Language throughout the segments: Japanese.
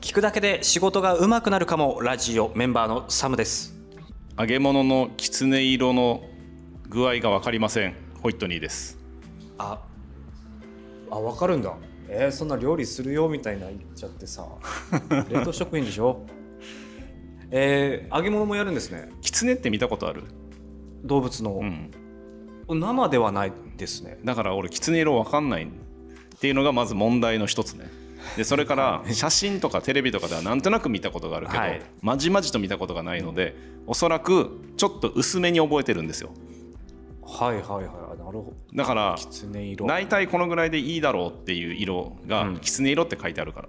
聞くだけで仕事が上手くなるかも。ラジオメンバーのサムです。揚げ物のきつね色の具合が分かりません。ホイットニーです。ああ分かるんだ。えー、そんな料理するよみたいな言っちゃってさ。冷凍食品でしょ？えー、揚げ物もやるんですね。きつねって見たことある？動物の、うん。生ではないですね。だから俺きつね色分かんないっていうのがまず問題の一つねでそれから写真とかテレビとかではなんとなく見たことがあるけど、はい。まじまじと見たことがないのでおそらくちょっと薄めに覚えてるんですよ。はいはいはい。あなるほど。だから大体このぐらいでいいだろうっていう色がうん。きつね色って書いてあるから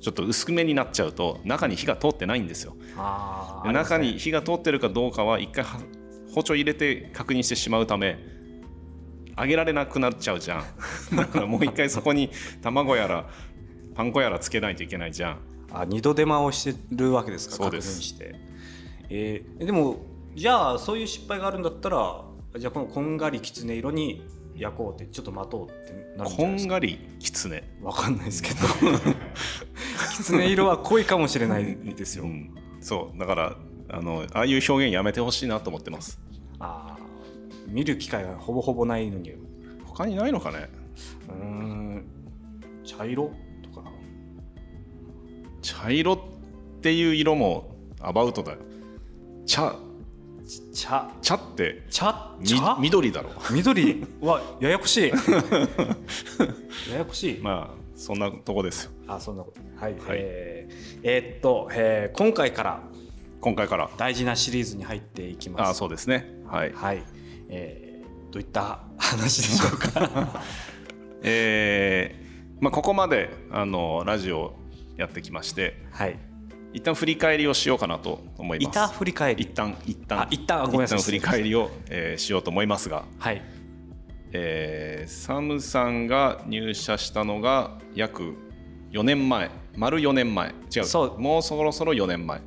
ちょっと薄めになっちゃうと中に火が通ってないんですよ。で中に火が通ってるかどうかは一回は包丁入れて確認してしまうため揚げられなくなっちゃうじゃん。だからもう一回そこに卵やらパン粉やらつけないといけないじゃん。あ二度手間をしてるわけですか？そうです。確認して、えーでもじゃあそういう失敗があるんだったらじゃあこのこんがりきつね色に焼こうってちょっと待とうってなるんじこゃないですか？んがりきつね、わかんないですけど。きつね色は濃いかもしれないですよ、うん、そう。だからあのああいう表現やめてほしいなと思ってます。あー見る機会がほぼほぼないのに。う他にないのかね？ーん。茶色？茶色っていう色もアバウトだよ。茶。茶。茶ってみ茶？茶緑だろ。緑？はややこしい。ややこしい、まあそんなとこですよ。あそんなこと。はい、はい。えーえーっと、えー今回から今回から。大事なシリーズに入っていきます。あそうですね。はい。はい、えーどういった話でしょうか？えーまあ、ここまであのラジオをやってきましてはい。一旦振り返りをしようかなと思います。板振り返り。一旦一旦あ一旦ごめんなさい。一旦振り返りを、えーしようと思いますが、はい。えーサムさんが入社したのが約4年前。丸4年前。違う。そう。もうそろそろ4年前。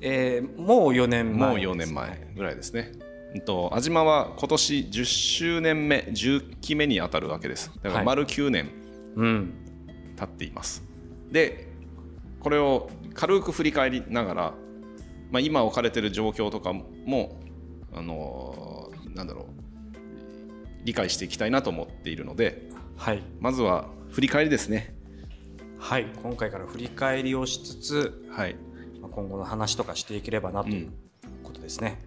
えーもう4年前。もう4年前ぐらいですね。うんと安島は今年10周年目10期目に当たるわけです。だから丸9年うん。経っています、でこれを軽く振り返りながら、まあ、今置かれている状況とかもあのーなんだろう理解していきたいなと思っているのではい。まずは振り返りですね。はい。今回から振り返りをしつつはい、まあ今後の話とかしていければなということですね、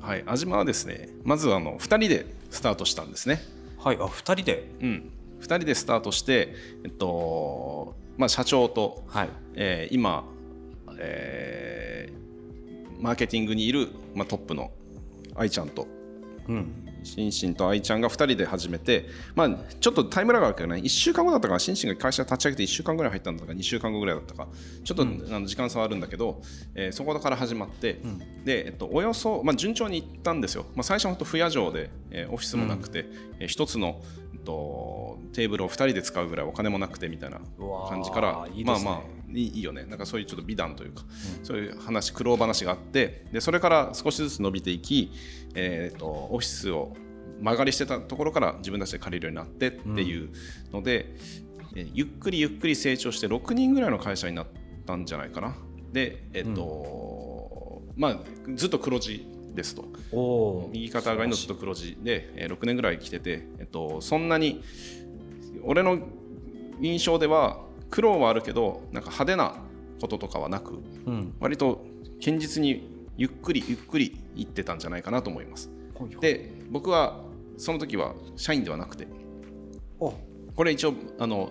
はい、安島はですねまずあの2人でスタートしたんですね。はい。あ2人で？うん、2人でスタートして、えっとまあ、社長と、はい。えー今、えーマーケティングにいる、まあ、トップの愛ちゃんとうん。シンシンと愛ちゃんが2人で始めて、まあ、ちょっとタイムラグがあるけどね1週間後だったかシンシンが会社立ち上げて1週間ぐらい入ったんだか2週間後ぐらいだったか。ちょっと、あの時間差はあるんだけど、えーそこから始まって、で、えっと、およそ、まあ、順調にいったんですよ、まあ、最初は本当不夜城で、えーオフィスもなくて、えー一つの、えっと、テーブルを2人で使うぐらいお金もなくてみたいな感じからまあまあいいよね。なんかそういうちょっと美談というか、そういう話苦労話があってでそれから少しずつ伸びていき、えー、とオフィスを間借りしてたところから自分たちで借りるようになってっていうので、えーゆっくりゆっくり成長して6人ぐらいの会社になったんじゃないかな。でえっ、と、まあずっと黒字ですと。右肩上がりのずっと黒字で、えー6年ぐらい来てて、えっと、そんなに俺の印象では苦労はあるけどなんか派手なこととかはなくうん。割と堅実にゆっくりゆっくりいってたんじゃないかなと思います。で僕はその時は社員ではなくてお。これ一応あの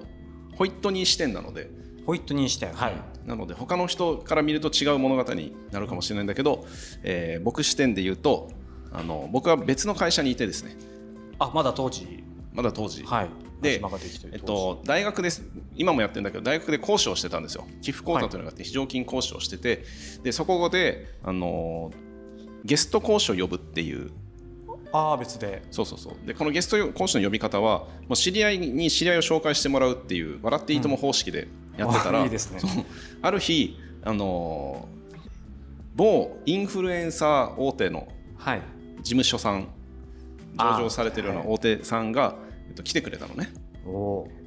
ホイットニー視点なのでホイットニーしてはい。なので他の人から見ると違う物語になるかもしれないんだけど、えー僕視点で言うとあの僕は別の会社にいてですね。あまだ当時。まだ当時、はいでえっ当と、大学です。今もやってるんだけど大学で講師をしてたんですよ。寄付講座というのがあって非常勤講師をしてて、でそこであのゲスト講師を呼ぶっていう。時ああ別で。そうそうそう。でこのゲスト講師の呼び方はもう知り合いに知り合いを紹介してもらうっていう笑っていいとも方式でやってたら、あいいですね。ある日あの某インフルエンサー大手のはい。事務所さん上場されてるような大手さんが、えっと、来てくれたのね。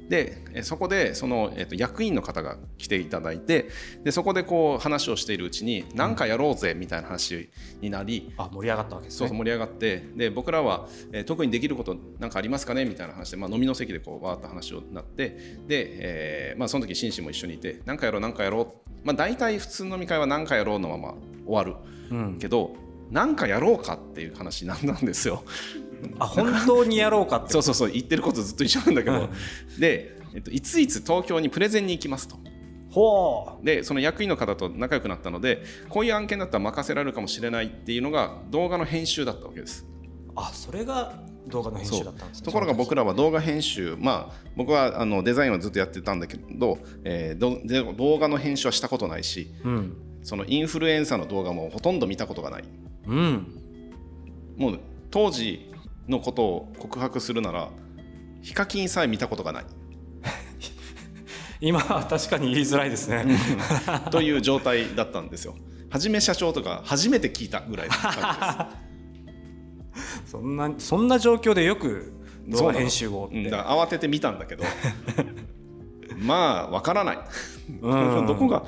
でえそこでその、えっと役員の方が来ていただいてでそこでこう話をしているうちに何かやろうぜみたいな話になり、あ盛り上がったわけですね。そうそう盛り上がってで僕らは、えー特にできることなんかありますかねみたいな話で、まあ、飲みの席でこうわーっと話をなってで、えーまあ、その時紳士も一緒にいて何かやろう何かやろう、まあ、大体普通の飲み会は何かやろうのまま終わる、うん。けど何かやろうかっていう話になんですよ。あ本当にやろうかって。そうそうそう言ってることずっと一緒なんだけど、うん。で、えっと、いついつ東京にプレゼンに行きますと。ほでその役員の方と仲良くなったのでこういう案件だったら任せられるかもしれないっていうのが動画の編集だったわけです。うあそれが動画の編集だったんですね。ところが僕らは動画編集まあ僕はあのデザインはずっとやってたんだけど、えー動画の編集はしたことないしうん。そのインフルエンサーの動画もほとんど見たことがない。うん。もう当時のことを告白するならヒカキンさえ見たことがない。今は確かに言いづらいですね。という状態だったんですよ。はじめ社長とか初めて聞いたぐらいの感 そんなそんな状況でよくじです。動画編集をって。うん。だ慌てて見たんだけど。まあわからない、うん。どこが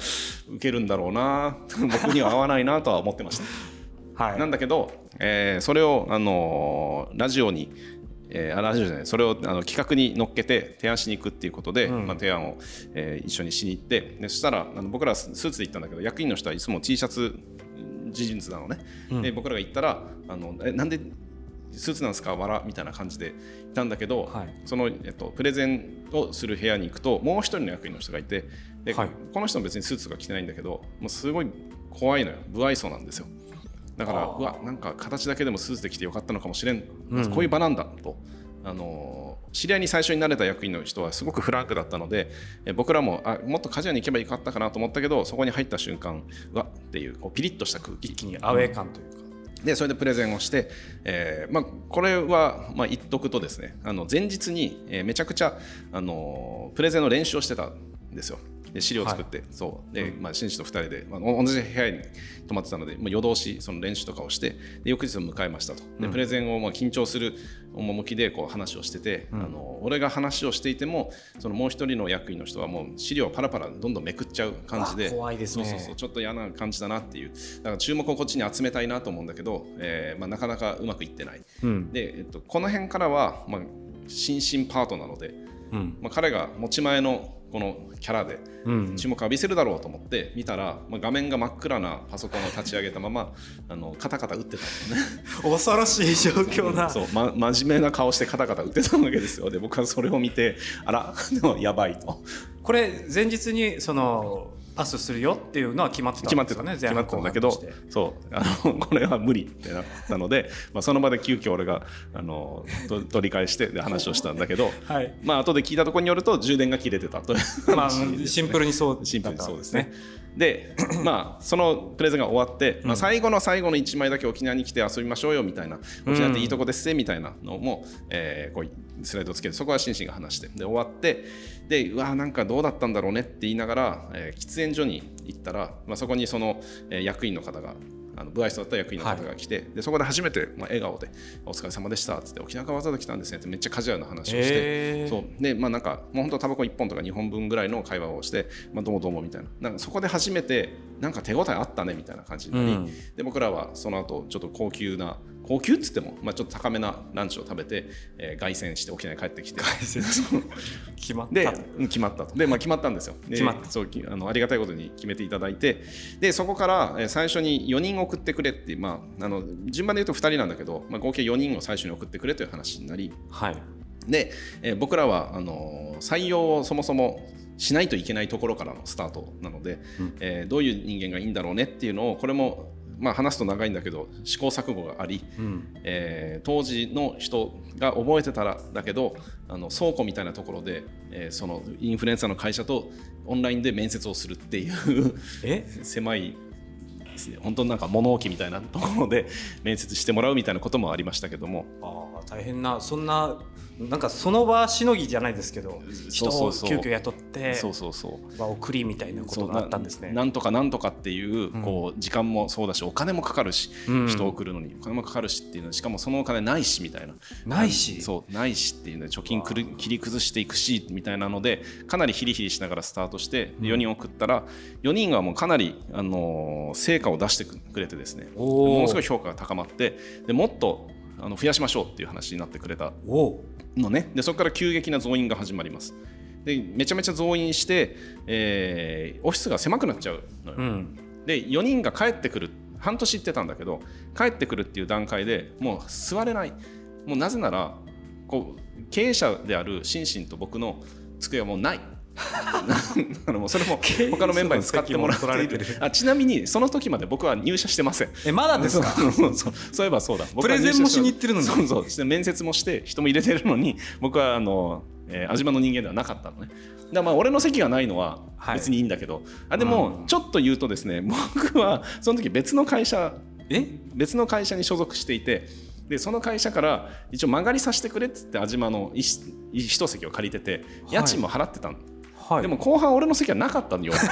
受けるんだろうな。僕には合わないなとは思ってました。はい。なんだけど、えーそれを、あのーラジオに、えーあラジオじゃないそれをあの企画に乗っけて提案しに行くっていうことで、うん。まあ、提案を、えー一緒にしに行ってでそしたらあの僕らススーツで行ったんだけど役員の人はいつも T シャツ事実なのね、うん。で僕らが行ったらあのえなんでスーツなんですか？わらみたいな感じでいたんだけど、はい。その、えっと、プレゼンをする部屋に行くともう一人の役員の人がいてで、はい。この人も別にスーツとか着てないんだけどもうすごい怖いのよ。不愛想なんですよだからうわなんか形だけでもスーツで着てよかったのかもしれん、うん。こういう場なんだと。あのー知り合いに最初になれた役員の人はすごくフランクだったのでえ僕らもあもっとカジュアルに行けばよかったかなと思ったけどそこに入った瞬間うわっていうこうピリッとした空気一気にアウェー感というか、でそれでプレゼンをして、えーまあ、これは、まあ、言っとくとですねあの前日に、えーめちゃくちゃ、あのープレゼンの練習をしてたんですよで資料を作って、そう。で、まあ、紳士と2人で、まあ、同じ部屋に泊まってたので、まあ、夜通しその練習とかをしてで翌日を迎えましたと。でプレゼンをまあ緊張する趣でこう話をしてて、あの俺が話をしていてもそのもう一人の役員の人はもう資料をパラパラどんどんめくっちゃう感じであ怖いですね。そうそうそうちょっと嫌な感じだなっていう。だから注目をこっちに集めたいなと思うんだけど、えーまあ、なかなかうまくいってない。うん。で、えっと、この辺からは、まあ、新進パートなので、うん。まあ、彼が持ち前のこのキャラでうん。注目を浴びせるだろうと思って見たら、まあ、画面が真っ暗なパソコンを立ち上げたままあのカタカタ打ってたね。恐ろしい状況だ。そう、ま、真面目な顔してカタカタ打ってたわけですよ。で僕はそれを見てあらでもやばいと。これ前日にそのパスするよっていうのは決まってた決まってたんですかね決まってたんだけどそう。あの これは無理ってなったので、まあ、その場で急遽俺があのと取り返してで話をしたんだけど、はい。まあ後で聞いたところによると充電が切れてたというまあシンプルにそうシンプルにそうですね。で、まあ、そのプレゼンが終わって、まあ、最後の最後の1枚だけ沖縄に来て遊びましょうよみたいな、沖縄っていいとこですねみたいなのも、えーこうスライドをつけて、そこはシンシンが話して、で終わって、でうわ、なんかどうだったんだろうねって言いながら、えー喫煙所に行ったら、まあ、そこにその、えー役員の方が、あの部愛想だった役員の方が来て、でそこで初めて、まあ、笑顔で「お疲れ様でした」っつって「沖縄からわざわざ来たんですね」ってめっちゃカジュアルな話をして、そう。でまあなんかもう本当タバコ1本とか2本分ぐらいの会話をして、まあ、どうもどうもみたいな。なんかそこで初めてなんか手応えあったねみたいな感じになり、うん。で僕らはその後ちょっと高級な高級っつっても、まあ、ちょっと高めなランチを食べて、えー凱旋して沖縄に帰ってきて。決まった。でうん決まったと。で、まあ、決まったんですよ。で決まった。そうきあのありがたいことに決めていただいて。でそこから、えー最初に4人送ってくれってまあ、あの順番で言うと2人なんだけど、まあ、合計4人を最初に送ってくれという話になり。はい。で、えー僕らはあのー採用をそもそもしないといけないところからのスタートなので、えーどういう人間がいいんだろうねっていうのをこれも、まあ、話すと長いんだけど試行錯誤があり、うん。えー当時の人が覚えてたらだけどあの倉庫みたいなところで、えーそのインフルエンサーの会社とオンラインで面接をするっていうえ？狭い本当になんか物置みたいなところで面接してもらうみたいなこともありましたけども。ああ大変なそんななんかその場しのぎじゃないですけど人を急遽雇ってそうそうそう。まあ送りみたいなことがあったんですね。なんとかなんとかっていううん。こう時間もそうだしお金もかかるしうん。人を送るのにお金もかかるしっていうのしかもそのお金ないしみたいな。ないし。そうないしっていうので貯金くる切り崩していくしみたいなのでかなりヒリヒリしながらスタートして4人送ったら4人はもうかなり、あのー成果を出してくれてですねものすごい評価が高まってでもっとあの増やしましょうっていう話になってくれたのね。でそこから急激な増員が始まります。でめちゃめちゃ増員して、えーオフィスが狭くなっちゃうのよ、うん。で4人が帰ってくる半年行ってたんだけど帰ってくるっていう段階でもう座れない。もうなぜならこう経営者であるシンシンと僕の机はもうないだからもうそれも他のメンバーに使ってもらっていあちなみにその時まで僕は入社してません。えまだですか？そうそうそうそういえばそうだ。プレゼンもしに行ってるのに。そうそう。面接もして人も入れてるのに僕はあの、えー、安島の人間ではなかったのね。だまあ俺の席がないのははい。別にいいんだけど、あでもちょっと言うとですね 僕はその時別の会社え？別の会社に所属していてでその会社から一応曲がりさせてくれっつって安島の一一席を借りててはい。家賃も払ってたの、はい。でも後半俺の席はなかったのよ。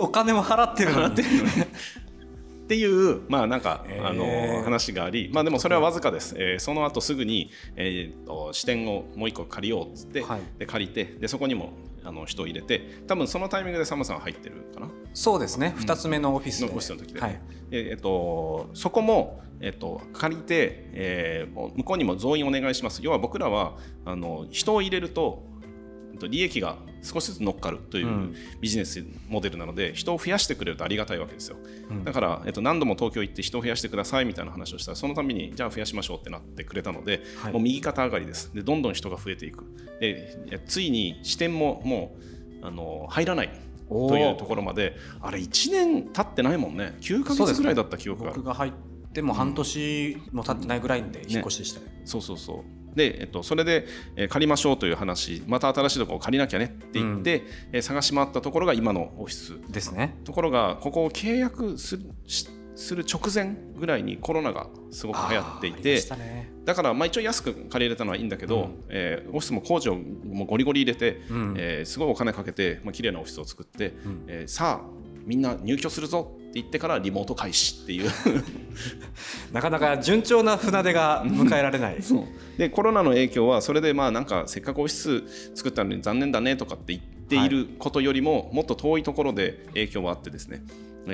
お金も払ってるのに。っていうまあなんか、へー。あの話がありまあでもそれはわずかです、えーその後すぐに、えーと支店をもう一個借りようっつって、はい。で借りてでそこにもあの人を入れて多分そのタイミングでサムさん入ってるかな？そうですね。二つ目のオフィスで。のオフィスの時で、はい。でえっと、そこも、えっと、借りて、えーもう向こうにも増員お願いします。要は僕らはあの人を入れるとえっと利益が少しずつ乗っかるといううん。ビジネスモデルなので、人を増やしてくれるとありがたいわけですよ、うん。だから、えっと、何度も東京行って人を増やしてくださいみたいな話をしたらそのためにじゃあ増やしましょうってなってくれたので、はい。もう右肩上がりです。でどんどん人が増えていく。でついに支店ももうあの入らないというところまであれ1年経ってないもんね。9ヶそうですね月ぐらいだった記憶がある。僕が入っても半年も経ってないぐらいで引っ越しでしたね。そうそうそうで、えっと、それで、えー借りましょうという話また新しいところを借りなきゃねって言って、えー探し回ったところが今のオフィス。ですね。ところがここを契約するしする直前ぐらいにコロナがすごく流行っていてね。だからまあ一応安く借りれたのはいいんだけど、うん。えーオフィスも工事をもうゴリゴリ入れて、うん。えーすごいお金かけて、まあ綺麗なオフィスを作って、ん。えーさあみんな入居するぞって言ってからリモート開始っていう。なかなか順調な船出が迎えられない。でコロナの影響はそれでまあなんかせっかくオフィス作ったのに残念だねとかって言っていることよりももっと遠いところで影響はあってですね。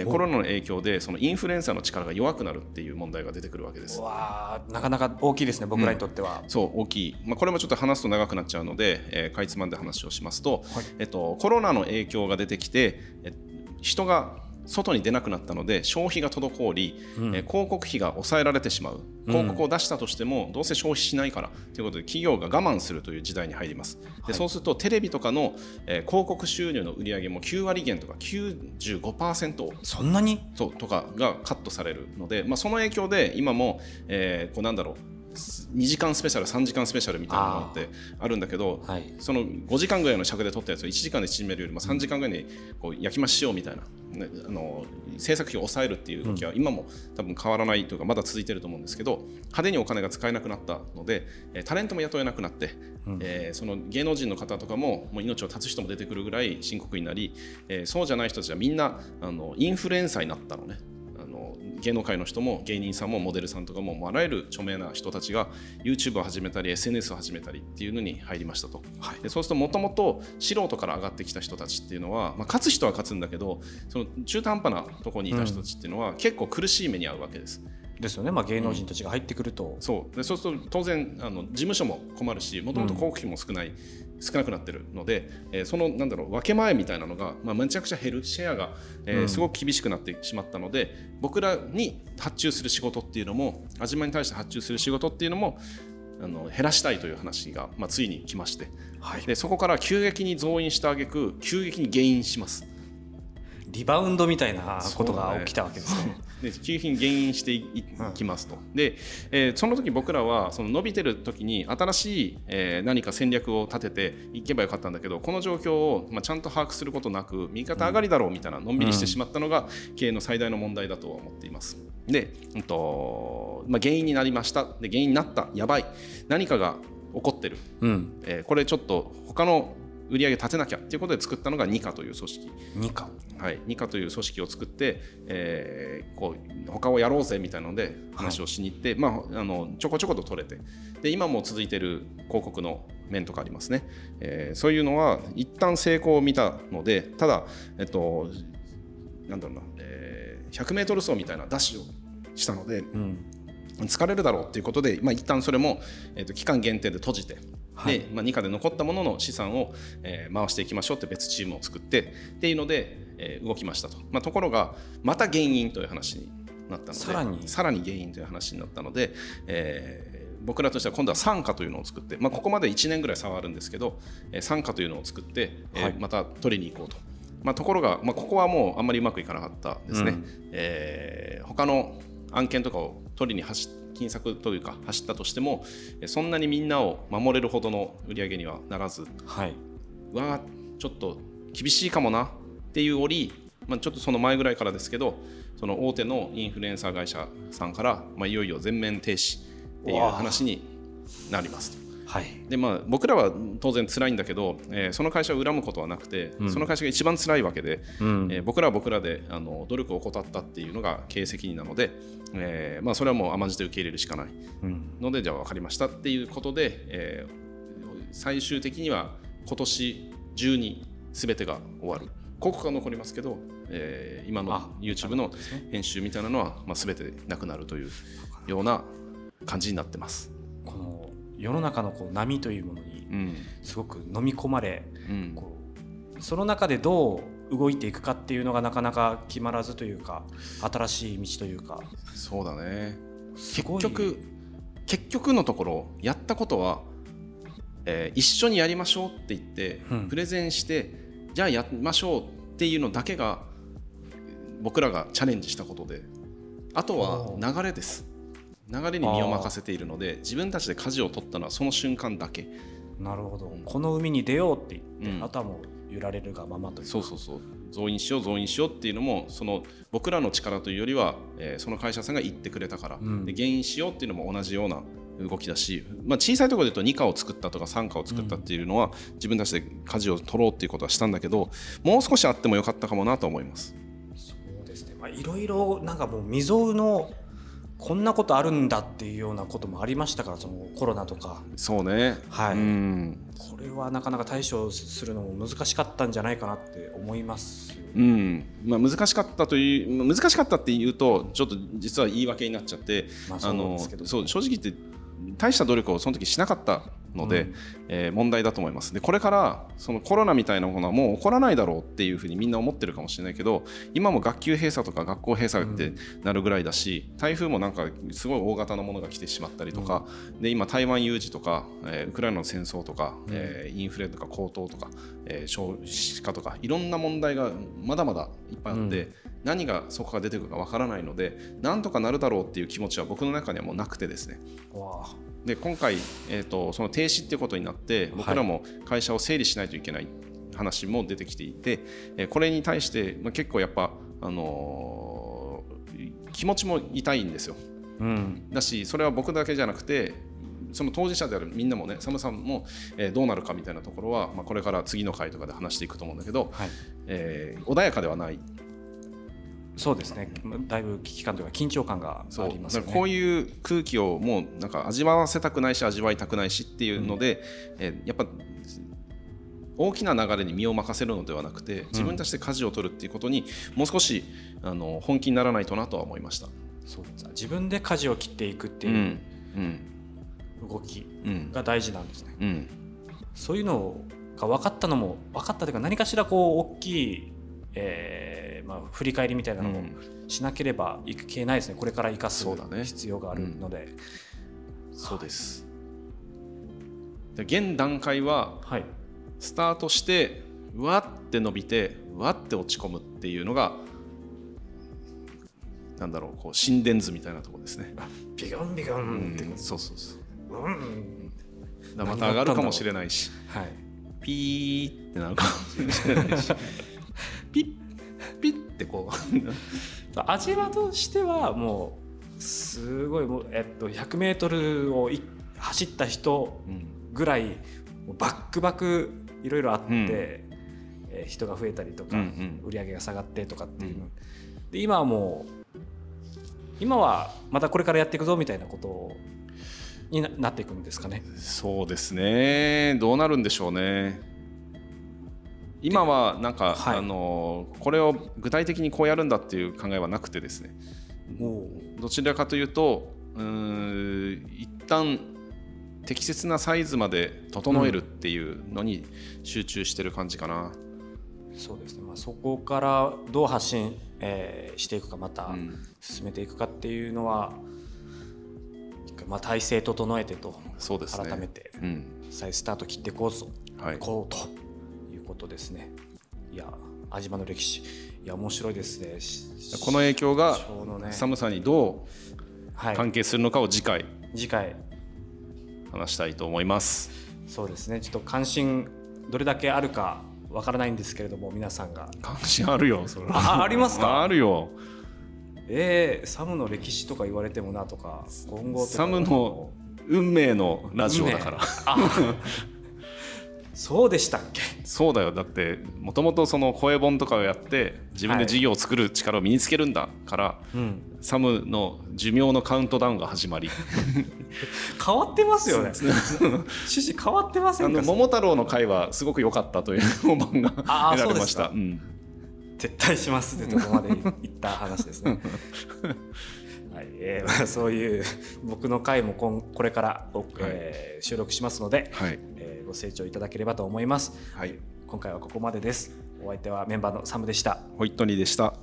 コロナの影響でそのインフルエンサーの力が弱くなるっていう問題が出てくるわけです。う。わーなかなか大きいですね僕らにとっては、そう大きい、まあ、これもちょっと話すと長くなっちゃうので、えーかいつまんで話をしますと、はい。えっと、コロナの影響が出てきてえ人が外に出なくなったので消費が滞り、うん。えー広告費が抑えられてしまう。広告を出したとしてもどうせ消費しないからということで企業が我慢するという時代に入ります。でそうするとテレビとかの、えー広告収入の売り上げも9割減とか95%をそんなに？そうとかがカットされるので、まあ、その影響で今も、えーこうなんだろう2時間スペシャル3時間スペシャルみたいなのってあるんだけど、はい。その5時間ぐらいの尺で撮ったやつを1時間で縮めるよりも3時間ぐらいにこう焼き増ししようみたいな、ね、あの制作費を抑えるっていう動きは今も多分変わらないというかまだ続いてると思うんですけど派手にお金が使えなくなったので、えータレントも雇えなくなって、えーその芸能人の方とかももう命を絶つ人も出てくるぐらい深刻になり、えーそうじゃない人たちはみんなあのインフルエンサーになったのね。芸能界の人も芸人さんもモデルさんとかももうあらゆる著名な人たちが YouTube を始めたり SNS を始めたりっていうのに入りましたと、はい。でそうするともともと素人から上がってきた人たちっていうのは、まあ、勝つ人は勝つんだけどその中途半端なところにいた人たちっていうのは、結構苦しい目に遭うわけです。ですよね、まあ、芸能人たちが入ってくると、そう。でそうすると当然あの事務所も困るしもともと広告費も少ない、少なくなってるので、えーそのなんだろう分け前みたいなのが、まあ、めちゃくちゃ減るシェアが、えーうん。すごく厳しくなってしまったので僕らに発注する仕事っていうのも安島に対して発注する仕事っていうのもあの減らしたいという話が、まあ、ついに来まして。はい、でそこから急激に増員した挙句急激に減員します。リバウンドみたいなことが起きたわけですね。で給品減塩していきますと、で、えー、その時僕らはその伸びてる時に新しい、えー、何か戦略を立てていけばよかったんだけどこの状況を、まあ、ちゃんと把握することなく右肩上がりだろうみたいなのんびりしてしまったのが、経営の最大の問題だとは思っています。で、うんとまあ、原因になりました。で原因になった。やばい。何かが起こってる、うん、えー、これちょっと他の売り上げ立てなきゃっていうことで作ったのがニカという組織。ニカ。はい。ニカという組織を作って、えー、こう他をやろうぜみたいなので話をしに行って、はい、まあ、あのちょこちょこと取れて。で今も続いてる広告の面とかありますね、えー、そういうのは一旦成功を見たのでただえっとなんだろうな、えー、100m 走みたいなダッシュをしたので、うん。疲れるだろうっていうことで、まあ、一旦それも、えー、と期間限定で閉じてはい、で、まあ、2課で残ったものの資産を、えー、回していきましょうって別チームを作ってっていうので、えー、動きましたと、まあ、ところがまた原因という話になったのでさらに？さらに原因という話になったので、えー、僕らとしては今度は傘下というのを作って、まあ、ここまで1年ぐらい差はあるんですけど、えー、傘下というのを作って、えー、はい、また取りに行こうと。まあ、ところが、まあ、ここはもうあんまりうまくいかなかったですね。うん、えー、他の案件とかを取りに走って金策というか走ったとしてもそんなにみんなを守れるほどの売り上げにはならず、はい、わちょっと厳しいかもなっていう折、まあ、ちょっとその前ぐらいからですけどその大手のインフルエンサー会社さんから、まあ、いよいよ全面停止っていう話になりますと。はい、でまあ、僕らは当然辛いんだけど、えー、その会社を恨むことはなくて、うん、その会社が一番辛いわけで、うん、えー、僕らは僕らであの努力を怠ったっていうのが経営責任なので、えーまあ、それはもう甘んじて受け入れるしかない。ので、うん、じゃあ分かりましたっていうことで、えー、最終的には今年中に全てが終わる。ここが残りますけど、えー、今の YouTube の編集みたいなのは、まあ、全てなくなるというような感じになってます。この世の中のこう波というものにすごく飲み込まれ、うん、こうその中でどう動いていくかっていうのがなかなか決まらずというか新しい道というか。そうだね。結局結局のところやったことは、えー、一緒にやりましょうって言って、うん、プレゼンしてじゃあやりましょうっていうのだけが僕らがチャレンジしたことであとは流れです流れに身を任せているので自分たちで舵を取ったのはその瞬間だけ。なるほど、この海に出ようって言って、うん、あとはもう揺られるがままというそうそうそう。増員しよう増員しようっていうのもその僕らの力というよりは、えー、その会社さんが言ってくれたから、うん、で減員しようっていうのも同じような動きだし、まあ、小さいところで言うと2課を作ったとか3課を作ったっていうのは、うん、自分たちで舵を取ろうっていうことはしたんだけどもう少しあってもよかったかもなと思います。そうですね、まあ、いろいろなんかもう未曾有のこんなことあるんだっていうようなこともありましたからそのコロナとか。そうね。はい、うん、これはなかなか対処するのも難しかったんじゃないかなって思います、うん。まあ、難しかったという難しかったっていうとちょっと実は言い訳になっちゃって、まあ、そうそう正直言って大した努力をその時しなかったので、うん、えー、問題だと思います。でこれからそのコロナみたいなものはもう起こらないだろうっていうふうにみんな思ってるかもしれないけど今も学級閉鎖とか学校閉鎖ってなるぐらいだし、うん、台風もなんかすごい大型のものが来てしまったりとか、うん、で今台湾有事とか、えー、ウクライナの戦争とか、うん、えー、インフレとか高騰とか、えー、少子化とかいろんな問題がまだまだいっぱいあって、何がそこから出てくるかわからないのでなんとかなるだろうっていう気持ちは僕の中にはもうなくてですね。で今回、えーと、その停止っていうことになって僕らも会社を整理しないといけない話も出てきていて、はい、これに対して、まあ、結構やっぱ、あのー、気持ちも痛いんですよ。うん、だしそれは僕だけじゃなくてその当事者であるみんなもねサムさんも、えー、どうなるかみたいなところは、まあ、これから次の回とかで話していくと思うんだけど、はい、えー、穏やかではないそうですね。だいぶ危機感というか緊張感があります、ね、こういう空気をもうなんか味わわせたくないし味わいたくないしっていうので、うん、えやっぱ大きな流れに身を任せるのではなくて自分たちで舵を取るっていうことにもう少しあの本気にならないとなとは思いました。そうです。自分で舵を切っていくっていう動きが大事なんですね、うんうん、そういうのが分かったのも分かったというか何かしらこう大きい、えーまあ、振り返りみたいなのもしなければいけないですね、これから生かす必要があるので。そうです、で現段階は、スタートしてわって伸びてわって落ち込むっていうのがなんだろうこう心電図みたいなところですね。ビガンビガンって、うん、そうそうそう。うん、だまた上がるかもしれないし、はい、ピーってなるかもしれないし ってこう。味はとしてはもうすごいもう、えっと、100m を走った人ぐらい、うん、バックバクいろいろあって、うん、えー、人が増えたりとか、うんうん、売り上げが下がってとかっていう、うん、で今はもう今はまたこれからやっていくぞみたいなことになっていくんですかね。そうですね。どうなるんでしょうね。今はなんか、はい、あのこれを具体的にこうやるんだっていう考えはなくてですね。どちらかというとうん一旦適切なサイズまで整えるっていうのに集中してる感じかな。うん、そうですね、まあ、そこからどう発信えー、していくかまた進めていくかっていうのは、うん、まあ、体制整えてとそうです、ね、改めて再スタート切っていこうぞ、はい、こうととですね。いや安島の歴史。いや面白いですね。この影響が寒さにどう関係するのかを次回、はい、次回。話したいと思います。そうですね。ちょっと関心どれだけあるかわからないんですけれども皆さんが。関心あるよ。それあありますか？あるよ。えー、サムの歴史とか言われてもなとか今後サムの運命のラジオだからそうでしたっけ？そうだよ。だってもともとその声本とかをやって自分で事業を作る力を身につけるんだから、はい。うん、サムの寿命のカウントダウンが始まり。変わってますよね。趣旨変わってませんか？桃太郎の回はすごく良かったという評判が得られました、うん、絶対しますってとこまで言った話ですね。はい。えーまあ、そういう僕の回もこんこれから、えー、収録しますので、はい。えー、ご清聴いただければと思います、はい、今回はここまでです。お相手はメンバーのサムでした。ホイットニーでした